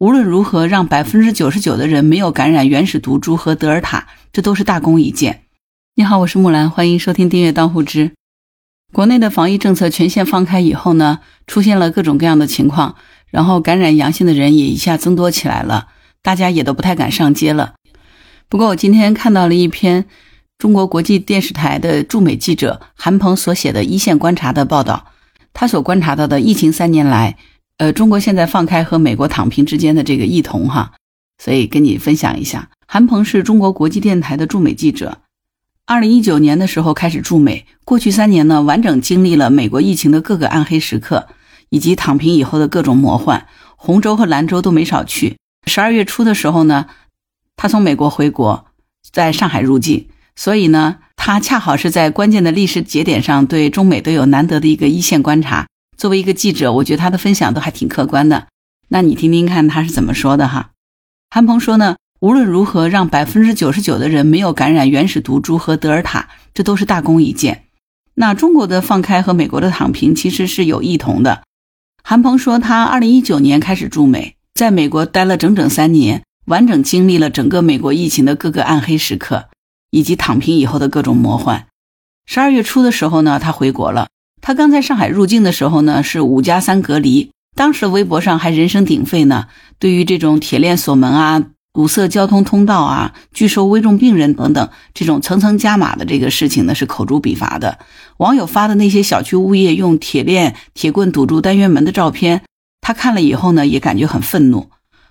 无论如何让百分之九十九的人没有感染原始毒株和德尔塔，这都是大功一件。你好，我是木兰，欢迎收听订阅当户知。国内的防疫政策全线放开以后呢，出现了各种各样的情况，然后感染阳性的人也一下增多起来了，大家也都不太敢上街了。不过我今天看到了一篇中国国际电视台的驻美记者韩鹏所写的一线观察的报道，他所观察到的疫情三年来。呃，中国现在放开和美国躺平之间的这个异同哈，所以跟你分享一下。韩鹏是中国国际电台的驻美记者，二零一九年的时候开始驻美，过去三年呢，完整经历了美国疫情的各个暗黑时刻，以及躺平以后的各种魔幻，红州和蓝州都没少去。十二月初的时候呢，他从美国回国，在上海入境，所以呢，他恰好是在关键的历史节点上，对中美都有难得的一个一线观察。作为一个记者，我觉得他的分享都还挺客观的。那你听听看他是怎么说的哈？韩鹏说呢，无论如何让百分之九十九的人没有感染原始毒株和德尔塔，这都是大功一件。那中国的放开和美国的躺平其实是有异同的。韩鹏说，他二零一九年开始驻美，在美国待了整整三年，完整经历了整个美国疫情的各个暗黑时刻，以及躺平以后的各种魔幻。十二月初的时候呢，他回国了。他刚在上海入境的时候呢，是五加三隔离。当时微博上还人声鼎沸呢，对于这种铁链锁门啊、堵塞交通通道啊、拒收危重病人等等这种层层加码的这个事情呢，是口诛笔伐的。网友发的那些小区物业用铁链、铁棍堵住单元门的照片，他看了以后呢，也感觉很愤怒。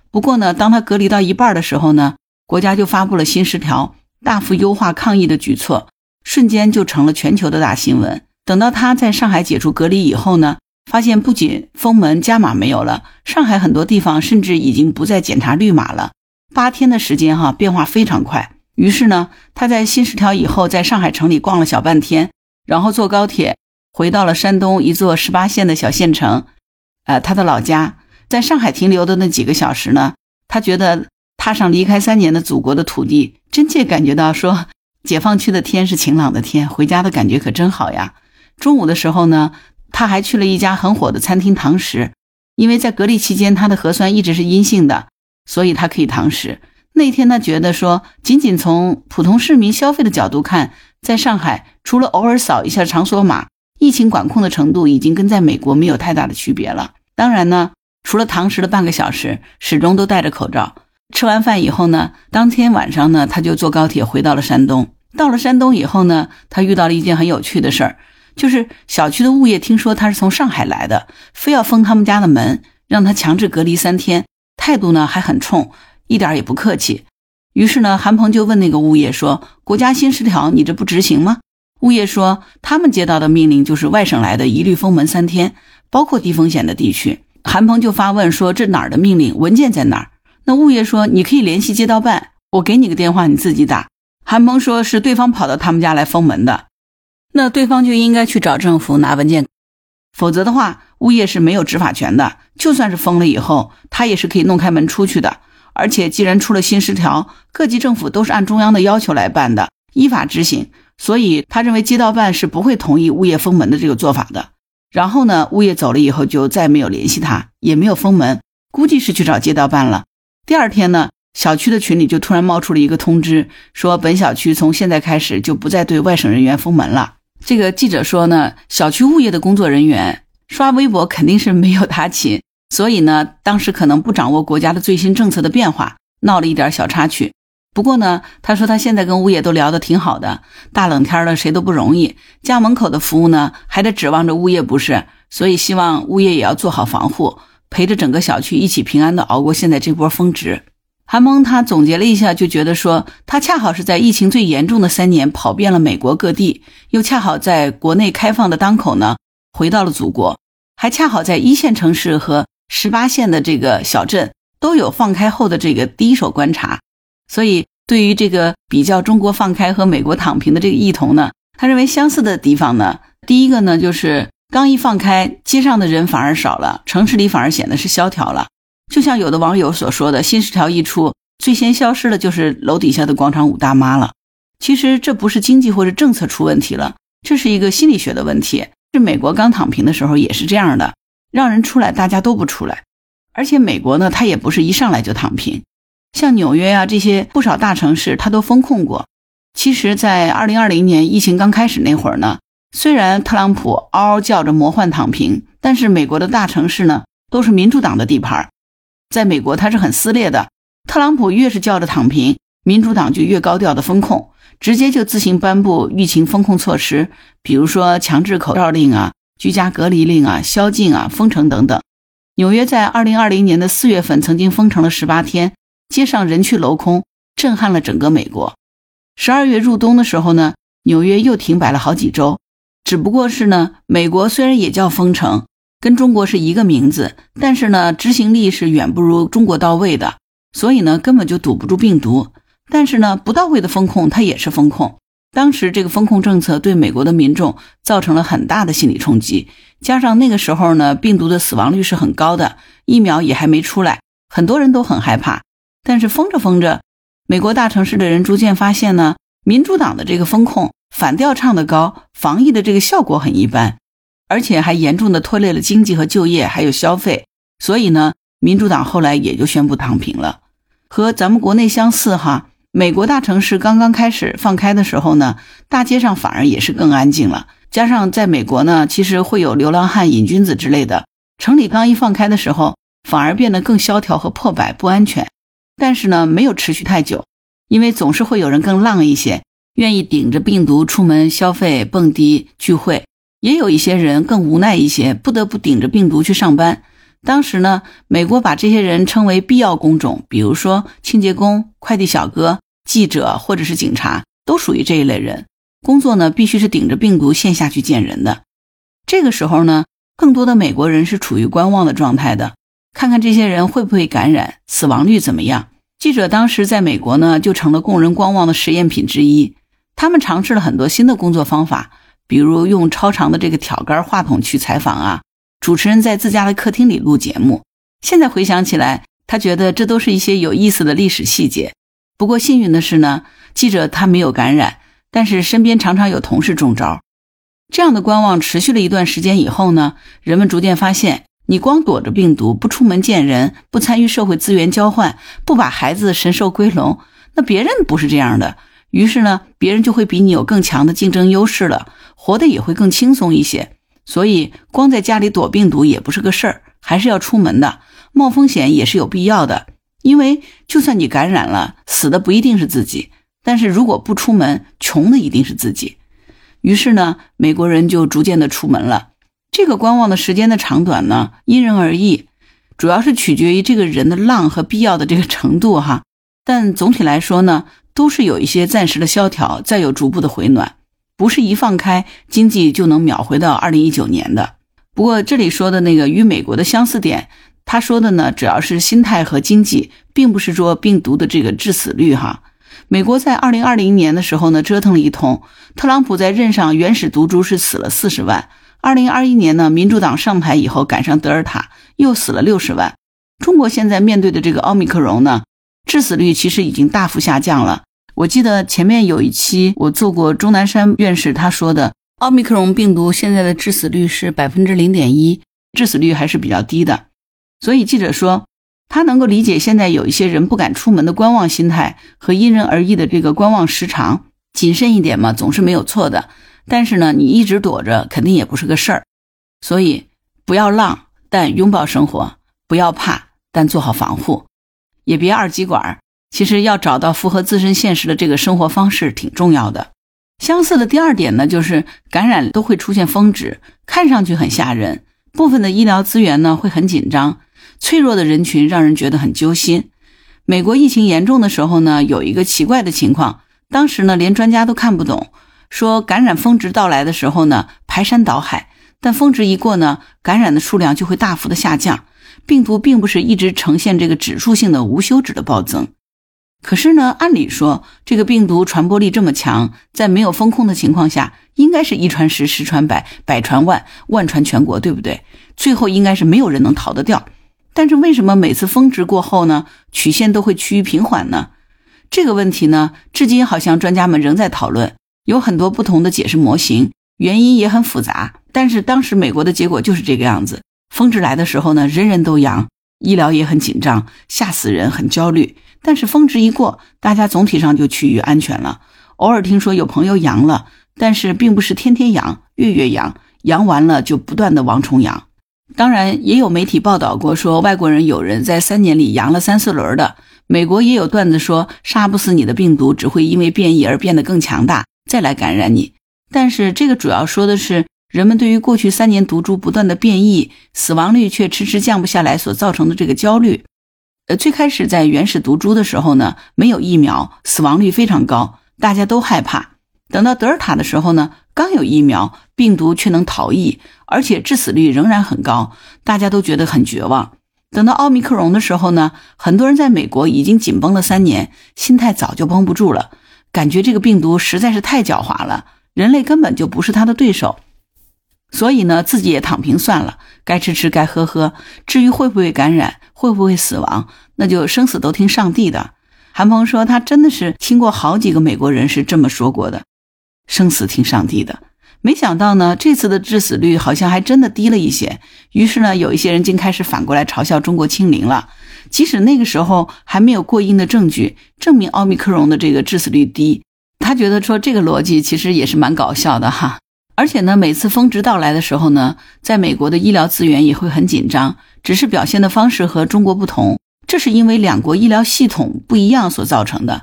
不过呢，当他隔离到一半的时候呢，国家就发布了新十条，大幅优化抗疫的举措，瞬间就成了全球的大新闻。等到他在上海解除隔离以后呢，发现不仅封门加码没有了，上海很多地方甚至已经不再检查绿码了。八天的时间哈，变化非常快。于是呢，他在新十条以后，在上海城里逛了小半天，然后坐高铁回到了山东一座十八线的小县城，呃，他的老家。在上海停留的那几个小时呢，他觉得踏上离开三年的祖国的土地，真切感觉到说，解放区的天是晴朗的天，回家的感觉可真好呀。中午的时候呢，他还去了一家很火的餐厅堂食，因为在隔离期间他的核酸一直是阴性的，所以他可以堂食。那天他觉得说，仅仅从普通市民消费的角度看，在上海除了偶尔扫一下场所码，疫情管控的程度已经跟在美国没有太大的区别了。当然呢，除了堂食的半个小时，始终都戴着口罩。吃完饭以后呢，当天晚上呢，他就坐高铁回到了山东。到了山东以后呢，他遇到了一件很有趣的事儿。就是小区的物业听说他是从上海来的，非要封他们家的门，让他强制隔离三天，态度呢还很冲，一点也不客气。于是呢，韩鹏就问那个物业说：“国家新十条，你这不执行吗？”物业说：“他们接到的命令就是外省来的一律封门三天，包括低风险的地区。”韩鹏就发问说：“这哪儿的命令？文件在哪儿？”那物业说：“你可以联系街道办，我给你个电话，你自己打。”韩鹏说是对方跑到他们家来封门的。那对方就应该去找政府拿文件，否则的话，物业是没有执法权的。就算是封了以后，他也是可以弄开门出去的。而且，既然出了新十条，各级政府都是按中央的要求来办的，依法执行。所以，他认为街道办是不会同意物业封门的这个做法的。然后呢，物业走了以后就再没有联系他，也没有封门，估计是去找街道办了。第二天呢，小区的群里就突然冒出了一个通知，说本小区从现在开始就不再对外省人员封门了。这个记者说呢，小区物业的工作人员刷微博肯定是没有他勤，所以呢，当时可能不掌握国家的最新政策的变化，闹了一点小插曲。不过呢，他说他现在跟物业都聊得挺好的，大冷天的谁都不容易，家门口的服务呢还得指望着物业不是，所以希望物业也要做好防护，陪着整个小区一起平安的熬过现在这波峰值。韩蒙他总结了一下，就觉得说，他恰好是在疫情最严重的三年跑遍了美国各地，又恰好在国内开放的当口呢，回到了祖国，还恰好在一线城市和十八线的这个小镇都有放开后的这个第一手观察。所以，对于这个比较中国放开和美国躺平的这个异同呢，他认为相似的地方呢，第一个呢就是刚一放开，街上的人反而少了，城市里反而显得是萧条了。就像有的网友所说的，新十条一出，最先消失的就是楼底下的广场舞大妈了。其实这不是经济或者政策出问题了，这是一个心理学的问题。是美国刚躺平的时候也是这样的，让人出来大家都不出来，而且美国呢，它也不是一上来就躺平，像纽约啊这些不少大城市，它都封控过。其实，在二零二零年疫情刚开始那会儿呢，虽然特朗普嗷嗷叫着魔幻躺平，但是美国的大城市呢，都是民主党的地盘，在美国它是很撕裂的。特朗普越是叫着躺平，民主党就越高调的封控，直接就自行颁布疫情封控措施，比如说强制口罩令啊、居家隔离令啊、宵禁啊、封城等等。纽约在二零二零年的四月份曾经封城了十八天，街上人去楼空，震撼了整个美国。十二月入冬的时候呢，纽约又停摆了好几周。只不过是呢，美国虽然也叫封城，跟中国是一个名字，但是呢，执行力是远不如中国到位的，所以呢，根本就堵不住病毒。但是呢，不到位的风控它也是风控。当时这个风控政策对美国的民众造成了很大的心理冲击，加上那个时候呢，病毒的死亡率是很高的，疫苗也还没出来，很多人都很害怕。但是封着封着，美国大城市的人逐渐发现呢，民主党的这个风控反调唱得高，防疫的这个效果很一般，而且还严重的拖累了经济和就业，还有消费。所以呢，民主党后来也就宣布躺平了，和咱们国内相似哈。美国大城市刚刚开始放开的时候呢，大街上反而也是更安静了。加上在美国呢，其实会有流浪汉、瘾君子之类的，城里刚一放开的时候，反而变得更萧条和破败、不安全。但是呢，没有持续太久，因为总是会有人更浪一些，愿意顶着病毒出门消费、蹦迪、聚会；也有一些人更无奈一些，不得不顶着病毒去上班。当时呢，美国把这些人称为必要工种，比如说清洁工、快递小哥、记者或者是警察，都属于这一类人。工作呢，必须是顶着病毒线下去见人的。这个时候呢，更多的美国人是处于观望的状态的，看看这些人会不会感染，死亡率怎么样。记者当时在美国呢，就成了供人观望的实验品之一。他们尝试了很多新的工作方法，比如用超长的这个挑杆话筒去采访啊。主持人在自家的客厅里录节目，现在回想起来，他觉得这都是一些有意思的历史细节。不过幸运的是呢，记者他没有感染，但是身边常常有同事中招。这样的观望持续了一段时间以后呢，人们逐渐发现，你光躲着病毒，不出门见人，不参与社会资源交换，不把孩子神兽归笼，那别人不是这样的。于是呢，别人就会比你有更强的竞争优势了，活得也会更轻松一些。所以，光在家里躲病毒也不是个事儿，还是要出门的。冒风险也是有必要的，因为就算你感染了，死的不一定是自己，但是如果不出门，穷的一定是自己。于是呢，美国人就逐渐的出门了。这个观望的时间的长短呢，因人而异，主要是取决于这个人的浪和必要的这个程度哈。但总体来说呢，都是有一些暂时的萧条，再有逐步的回暖。不是一放开经济就能秒回到二零一九年的。不过这里说的那个与美国的相似点，他说的呢主要是心态和经济，并不是说病毒的这个致死率哈。美国在二零二零年的时候呢折腾了一通，特朗普在任上原始毒株是死了四十万。二零二一年呢民主党上台以后赶上德尔塔又死了六十万。中国现在面对的这个奥密克戎呢，致死率其实已经大幅下降了。我记得前面有一期我做过钟南山院士他说的，奥密克戎病毒现在的致死率是百分之零点一，致死率还是比较低的。所以记者说，他能够理解现在有一些人不敢出门的观望心态和因人而异的这个观望时长，谨慎一点嘛，总是没有错的。但是呢，你一直躲着肯定也不是个事儿，所以不要浪，但拥抱生活；不要怕，但做好防护，也别二极管。其实要找到符合自身现实的这个生活方式挺重要的。相似的第二点呢，就是感染都会出现峰值，看上去很吓人。部分的医疗资源呢会很紧张，脆弱的人群让人觉得很揪心。美国疫情严重的时候呢，有一个奇怪的情况，当时呢连专家都看不懂，说感染峰值到来的时候呢排山倒海，但峰值一过呢，感染的数量就会大幅的下降，病毒并不是一直呈现这个指数性的无休止的暴增。可是呢，按理说这个病毒传播力这么强，在没有风控的情况下，应该是一传十，十传百，百传万，万传全国，对不对？最后应该是没有人能逃得掉。但是为什么每次峰值过后呢，曲线都会趋于平缓呢？这个问题呢，至今好像专家们仍在讨论，有很多不同的解释模型，原因也很复杂。但是当时美国的结果就是这个样子，峰值来的时候呢，人人都阳，医疗也很紧张，吓死人，很焦虑。但是峰值一过，大家总体上就趋于安全了。偶尔听说有朋友阳了，但是并不是天天阳，月月阳，阳完了就不断的往重阳。当然，也有媒体报道过说外国人有人在三年里阳了三四轮的。美国也有段子说，杀不死你的病毒只会因为变异而变得更强大，再来感染你。但是这个主要说的是人们对于过去三年毒株不断的变异，死亡率却迟迟降不下来所造成的这个焦虑。呃，最开始在原始毒株的时候呢，没有疫苗，死亡率非常高，大家都害怕。等到德尔塔的时候呢，刚有疫苗，病毒却能逃逸，而且致死率仍然很高，大家都觉得很绝望。等到奥密克戎的时候呢，很多人在美国已经紧绷了三年，心态早就绷不住了，感觉这个病毒实在是太狡猾了，人类根本就不是他的对手，所以呢，自己也躺平算了，该吃吃，该喝喝。至于会不会感染，会不会死亡，那就生死都听上帝的。韩鹏说，他真的是听过好几个美国人是这么说过的，生死听上帝的。没想到呢，这次的致死率好像还真的低了一些。于是呢，有一些人竟开始反过来嘲笑中国清零了。即使那个时候还没有过硬的证据证明奥密克戎的这个致死率低，他觉得说这个逻辑其实也是蛮搞笑的哈。而且呢，每次峰值到来的时候呢，在美国的医疗资源也会很紧张，只是表现的方式和中国不同。这是因为两国医疗系统不一样所造成的。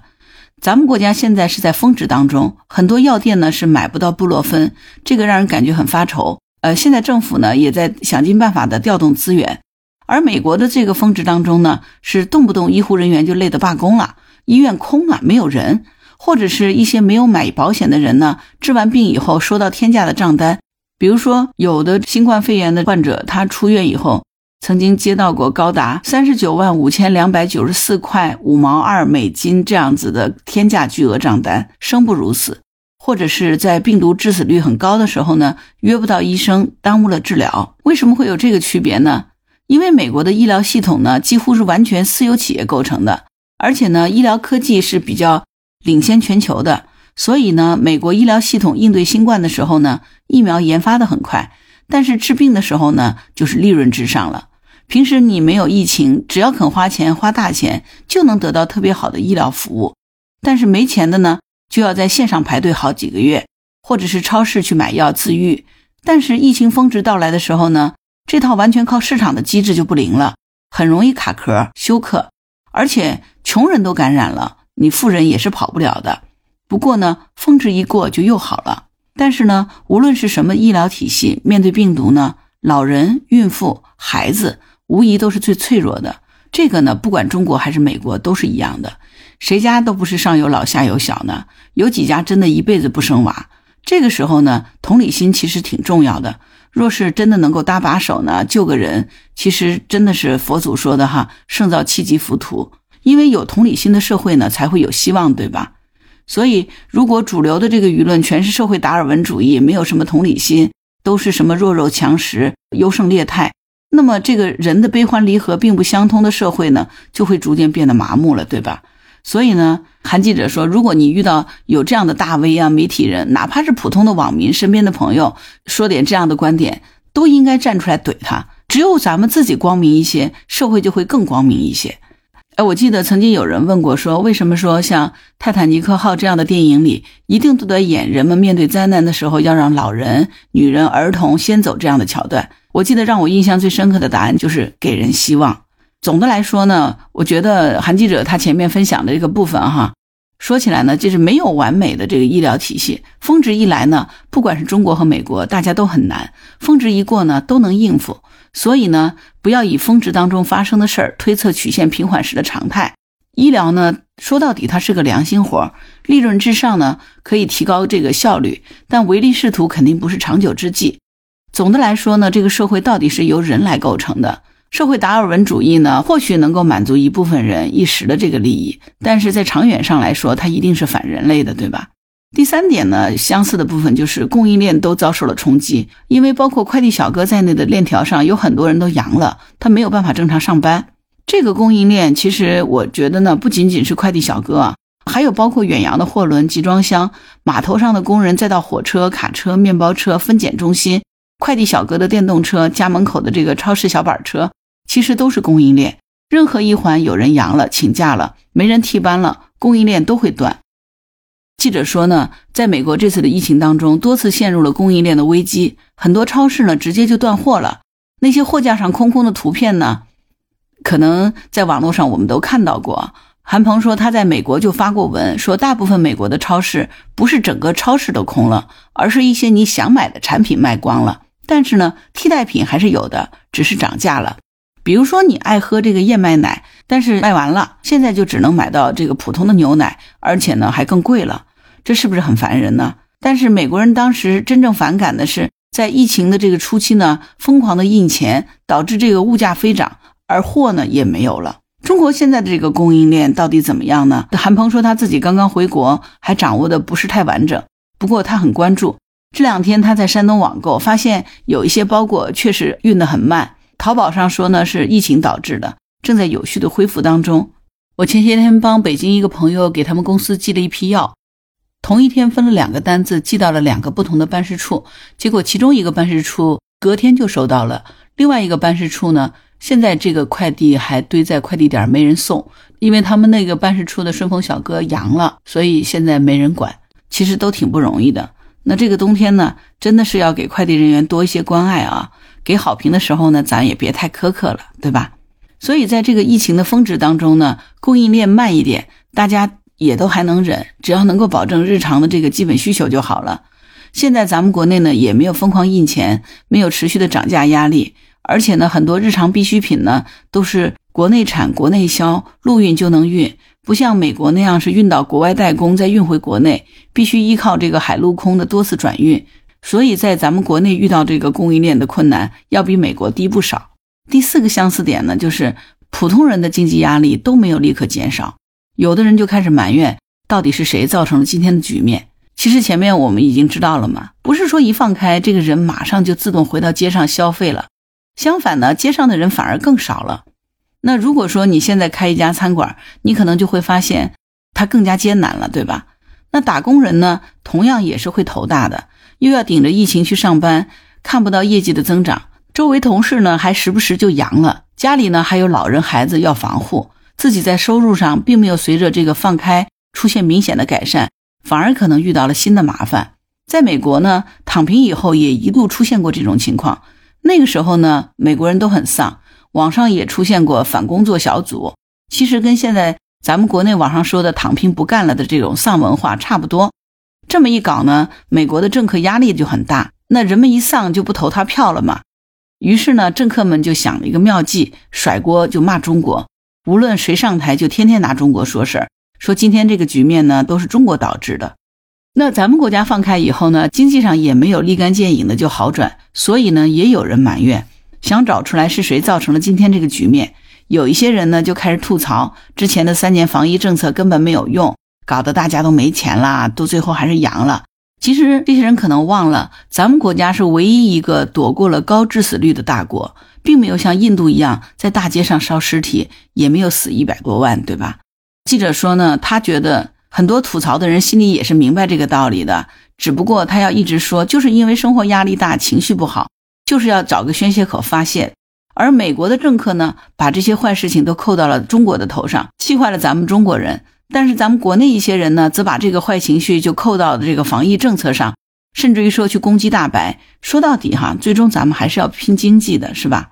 咱们国家现在是在峰值当中，很多药店呢是买不到布洛芬，这个让人感觉很发愁。呃，现在政府呢也在想尽办法的调动资源，而美国的这个峰值当中呢，是动不动医护人员就累得罢工了，医院空了，没有人，或者是一些没有买保险的人呢，治完病以后收到天价的账单，比如说有的新冠肺炎的患者，他出院以后。曾经接到过高达三十九万五千两百九十四块五毛二美金这样子的天价巨额账单，生不如死；或者是在病毒致死率很高的时候呢，约不到医生，耽误了治疗。为什么会有这个区别呢？因为美国的医疗系统呢，几乎是完全私有企业构成的，而且呢，医疗科技是比较领先全球的，所以呢，美国医疗系统应对新冠的时候呢，疫苗研发的很快，但是治病的时候呢，就是利润至上了。平时你没有疫情，只要肯花钱花大钱，就能得到特别好的医疗服务。但是没钱的呢，就要在线上排队好几个月，或者是超市去买药自愈。但是疫情峰值到来的时候呢，这套完全靠市场的机制就不灵了，很容易卡壳休克，而且穷人都感染了，你富人也是跑不了的。不过呢，峰值一过就又好了。但是呢，无论是什么医疗体系，面对病毒呢，老人、孕妇、孩子。无疑都是最脆弱的。这个呢，不管中国还是美国都是一样的，谁家都不是上有老下有小呢？有几家真的一辈子不生娃？这个时候呢，同理心其实挺重要的。若是真的能够搭把手呢，救个人，其实真的是佛祖说的哈，胜造七级浮屠。因为有同理心的社会呢，才会有希望，对吧？所以，如果主流的这个舆论全是社会达尔文主义，没有什么同理心，都是什么弱肉强食、优胜劣汰。那么，这个人的悲欢离合并不相通的社会呢，就会逐渐变得麻木了，对吧？所以呢，韩记者说，如果你遇到有这样的大 V 啊、媒体人，哪怕是普通的网民、身边的朋友，说点这样的观点，都应该站出来怼他。只有咱们自己光明一些，社会就会更光明一些。哎，我记得曾经有人问过，说为什么说像《泰坦尼克号》这样的电影里，一定都得演人们面对灾难的时候要让老人、女人、儿童先走这样的桥段？我记得让我印象最深刻的答案就是给人希望。总的来说呢，我觉得韩记者他前面分享的这个部分哈，说起来呢，就是没有完美的这个医疗体系。峰值一来呢，不管是中国和美国，大家都很难；峰值一过呢，都能应付。所以呢，不要以峰值当中发生的事儿推测曲线平缓时的常态。医疗呢，说到底它是个良心活，利润至上呢，可以提高这个效率，但唯利是图肯定不是长久之计。总的来说呢，这个社会到底是由人来构成的。社会达尔文主义呢，或许能够满足一部分人一时的这个利益，但是在长远上来说，它一定是反人类的，对吧？第三点呢，相似的部分就是供应链都遭受了冲击，因为包括快递小哥在内的链条上有很多人都阳了，他没有办法正常上班。这个供应链其实我觉得呢，不仅仅是快递小哥啊，还有包括远洋的货轮、集装箱、码头上的工人，再到火车、卡车、面包车、分拣中心、快递小哥的电动车、家门口的这个超市小板车，其实都是供应链，任何一环有人阳了、请假了、没人替班了，供应链都会断。记者说呢，在美国这次的疫情当中，多次陷入了供应链的危机，很多超市呢直接就断货了。那些货架上空空的图片呢，可能在网络上我们都看到过。韩鹏说他在美国就发过文，说大部分美国的超市不是整个超市都空了，而是一些你想买的产品卖光了。但是呢，替代品还是有的，只是涨价了。比如说你爱喝这个燕麦奶，但是卖完了，现在就只能买到这个普通的牛奶，而且呢还更贵了。这是不是很烦人呢？但是美国人当时真正反感的是，在疫情的这个初期呢，疯狂的印钱，导致这个物价飞涨，而货呢也没有了。中国现在的这个供应链到底怎么样呢？韩鹏说他自己刚刚回国，还掌握的不是太完整，不过他很关注。这两天他在山东网购，发现有一些包裹确实运得很慢。淘宝上说呢是疫情导致的，正在有序的恢复当中。我前些天帮北京一个朋友给他们公司寄了一批药。同一天分了两个单子寄到了两个不同的办事处，结果其中一个办事处隔天就收到了，另外一个办事处呢，现在这个快递还堆在快递点没人送，因为他们那个办事处的顺丰小哥阳了，所以现在没人管。其实都挺不容易的。那这个冬天呢，真的是要给快递人员多一些关爱啊！给好评的时候呢，咱也别太苛刻了，对吧？所以在这个疫情的峰值当中呢，供应链慢一点，大家。也都还能忍，只要能够保证日常的这个基本需求就好了。现在咱们国内呢也没有疯狂印钱，没有持续的涨价压力，而且呢很多日常必需品呢都是国内产、国内销，陆运就能运，不像美国那样是运到国外代工再运回国内，必须依靠这个海陆空的多次转运。所以在咱们国内遇到这个供应链的困难，要比美国低不少。第四个相似点呢，就是普通人的经济压力都没有立刻减少。有的人就开始埋怨，到底是谁造成了今天的局面？其实前面我们已经知道了嘛，不是说一放开，这个人马上就自动回到街上消费了。相反呢，街上的人反而更少了。那如果说你现在开一家餐馆，你可能就会发现它更加艰难了，对吧？那打工人呢，同样也是会头大的，又要顶着疫情去上班，看不到业绩的增长，周围同事呢还时不时就阳了，家里呢还有老人孩子要防护。自己在收入上并没有随着这个放开出现明显的改善，反而可能遇到了新的麻烦。在美国呢，躺平以后也一度出现过这种情况。那个时候呢，美国人都很丧，网上也出现过反工作小组。其实跟现在咱们国内网上说的“躺平不干了”的这种丧文化差不多。这么一搞呢，美国的政客压力就很大。那人们一丧就不投他票了嘛。于是呢，政客们就想了一个妙计，甩锅就骂中国。无论谁上台，就天天拿中国说事儿，说今天这个局面呢都是中国导致的。那咱们国家放开以后呢，经济上也没有立竿见影的就好转，所以呢，也有人埋怨，想找出来是谁造成了今天这个局面。有一些人呢就开始吐槽，之前的三年防疫政策根本没有用，搞得大家都没钱啦，都最后还是阳了。其实这些人可能忘了，咱们国家是唯一一个躲过了高致死率的大国。并没有像印度一样在大街上烧尸体，也没有死一百多万，对吧？记者说呢，他觉得很多吐槽的人心里也是明白这个道理的，只不过他要一直说，就是因为生活压力大，情绪不好，就是要找个宣泄口发泄。而美国的政客呢，把这些坏事情都扣到了中国的头上，气坏了咱们中国人。但是咱们国内一些人呢，则把这个坏情绪就扣到了这个防疫政策上，甚至于说去攻击大白。说到底哈，最终咱们还是要拼经济的，是吧？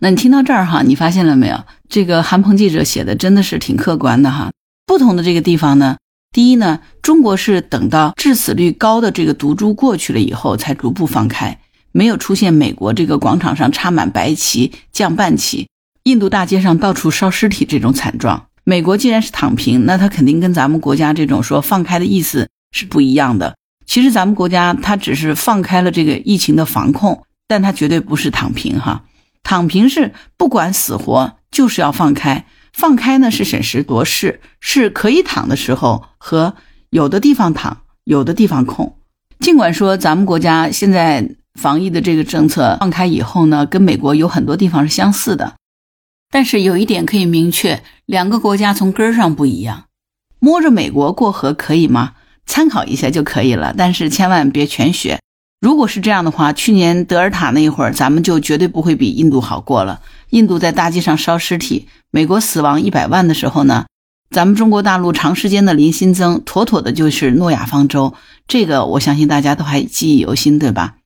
那你听到这儿哈，你发现了没有？这个韩鹏记者写的真的是挺客观的哈。不同的这个地方呢，第一呢，中国是等到致死率高的这个毒株过去了以后才逐步放开，没有出现美国这个广场上插满白旗、降半旗，印度大街上到处烧尸体这种惨状。美国既然是躺平，那它肯定跟咱们国家这种说放开的意思是不一样的。其实咱们国家它只是放开了这个疫情的防控，但它绝对不是躺平哈。躺平是不管死活就是要放开，放开呢是审时度势，是可以躺的时候和有的地方躺，有的地方空。尽管说咱们国家现在防疫的这个政策放开以后呢，跟美国有很多地方是相似的，但是有一点可以明确，两个国家从根儿上不一样。摸着美国过河可以吗？参考一下就可以了，但是千万别全学。如果是这样的话，去年德尔塔那一会儿，咱们就绝对不会比印度好过了。印度在大街上烧尸体，美国死亡一百万的时候呢，咱们中国大陆长时间的零新增，妥妥的就是诺亚方舟。这个我相信大家都还记忆犹新，对吧？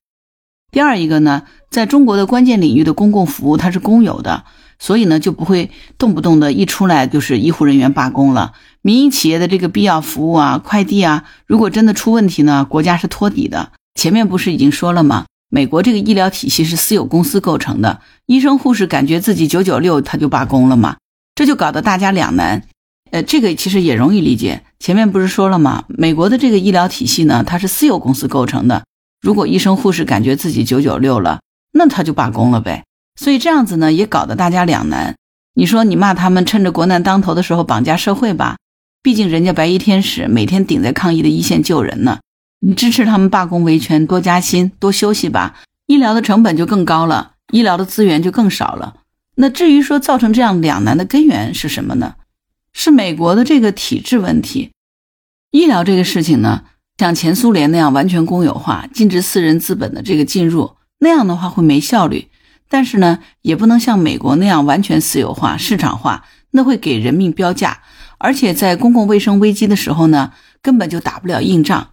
第二一个呢，在中国的关键领域的公共服务它是公有的，所以呢就不会动不动的一出来就是医护人员罢工了。民营企业的这个必要服务啊，快递啊，如果真的出问题呢，国家是托底的。前面不是已经说了吗？美国这个医疗体系是私有公司构成的，医生护士感觉自己九九六，他就罢工了嘛，这就搞得大家两难。呃，这个其实也容易理解。前面不是说了吗？美国的这个医疗体系呢，它是私有公司构成的。如果医生护士感觉自己九九六了，那他就罢工了呗。所以这样子呢，也搞得大家两难。你说你骂他们趁着国难当头的时候绑架社会吧？毕竟人家白衣天使每天顶在抗疫的一线救人呢。你支持他们罢工维权，多加薪，多休息吧。医疗的成本就更高了，医疗的资源就更少了。那至于说造成这样两难的根源是什么呢？是美国的这个体制问题。医疗这个事情呢？像前苏联那样完全公有化，禁止私人资本的这个进入，那样的话会没效率。但是呢，也不能像美国那样完全私有化、市场化，那会给人命标价。而且在公共卫生危机的时候呢，根本就打不了硬仗。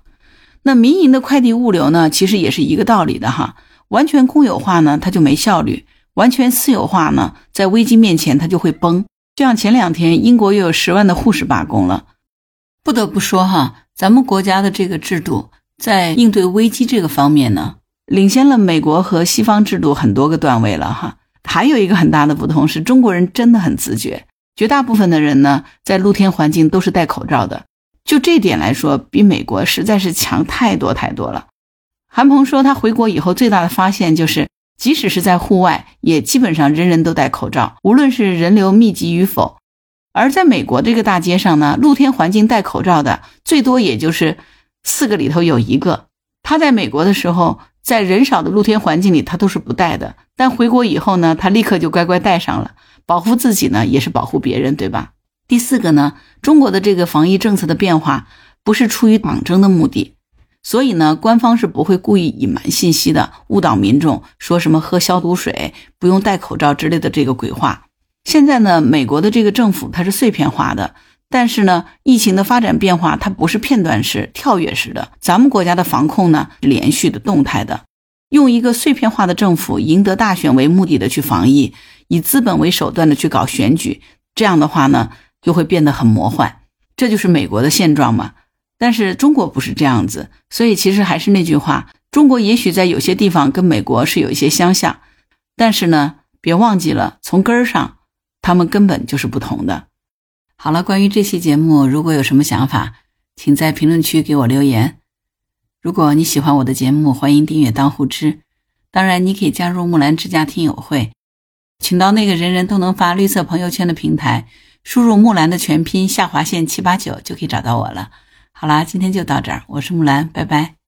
那民营的快递物流呢，其实也是一个道理的哈。完全公有化呢，它就没效率；完全私有化呢，在危机面前它就会崩。就像前两天英国又有十万的护士罢工了，不得不说哈。咱们国家的这个制度在应对危机这个方面呢，领先了美国和西方制度很多个段位了哈。还有一个很大的不同是，中国人真的很自觉，绝大部分的人呢，在露天环境都是戴口罩的。就这点来说，比美国实在是强太多太多了。韩鹏说，他回国以后最大的发现就是，即使是在户外，也基本上人人都戴口罩，无论是人流密集与否。而在美国这个大街上呢，露天环境戴口罩的最多也就是四个里头有一个。他在美国的时候，在人少的露天环境里，他都是不戴的。但回国以后呢，他立刻就乖乖戴上了，保护自己呢，也是保护别人，对吧？第四个呢，中国的这个防疫政策的变化不是出于党争的目的，所以呢，官方是不会故意隐瞒信息的，误导民众说什么喝消毒水、不用戴口罩之类的这个鬼话。现在呢，美国的这个政府它是碎片化的，但是呢，疫情的发展变化它不是片段式、跳跃式的。咱们国家的防控呢，连续的、动态的，用一个碎片化的政府赢得大选为目的的去防疫，以资本为手段的去搞选举，这样的话呢，就会变得很魔幻。这就是美国的现状嘛。但是中国不是这样子，所以其实还是那句话，中国也许在有些地方跟美国是有一些相像，但是呢，别忘记了从根儿上。他们根本就是不同的。好了，关于这期节目，如果有什么想法，请在评论区给我留言。如果你喜欢我的节目，欢迎订阅当户知。当然，你可以加入木兰之家听友会，请到那个人人都能发绿色朋友圈的平台，输入木兰的全拼下划线七八九就可以找到我了。好啦，今天就到这儿，我是木兰，拜拜。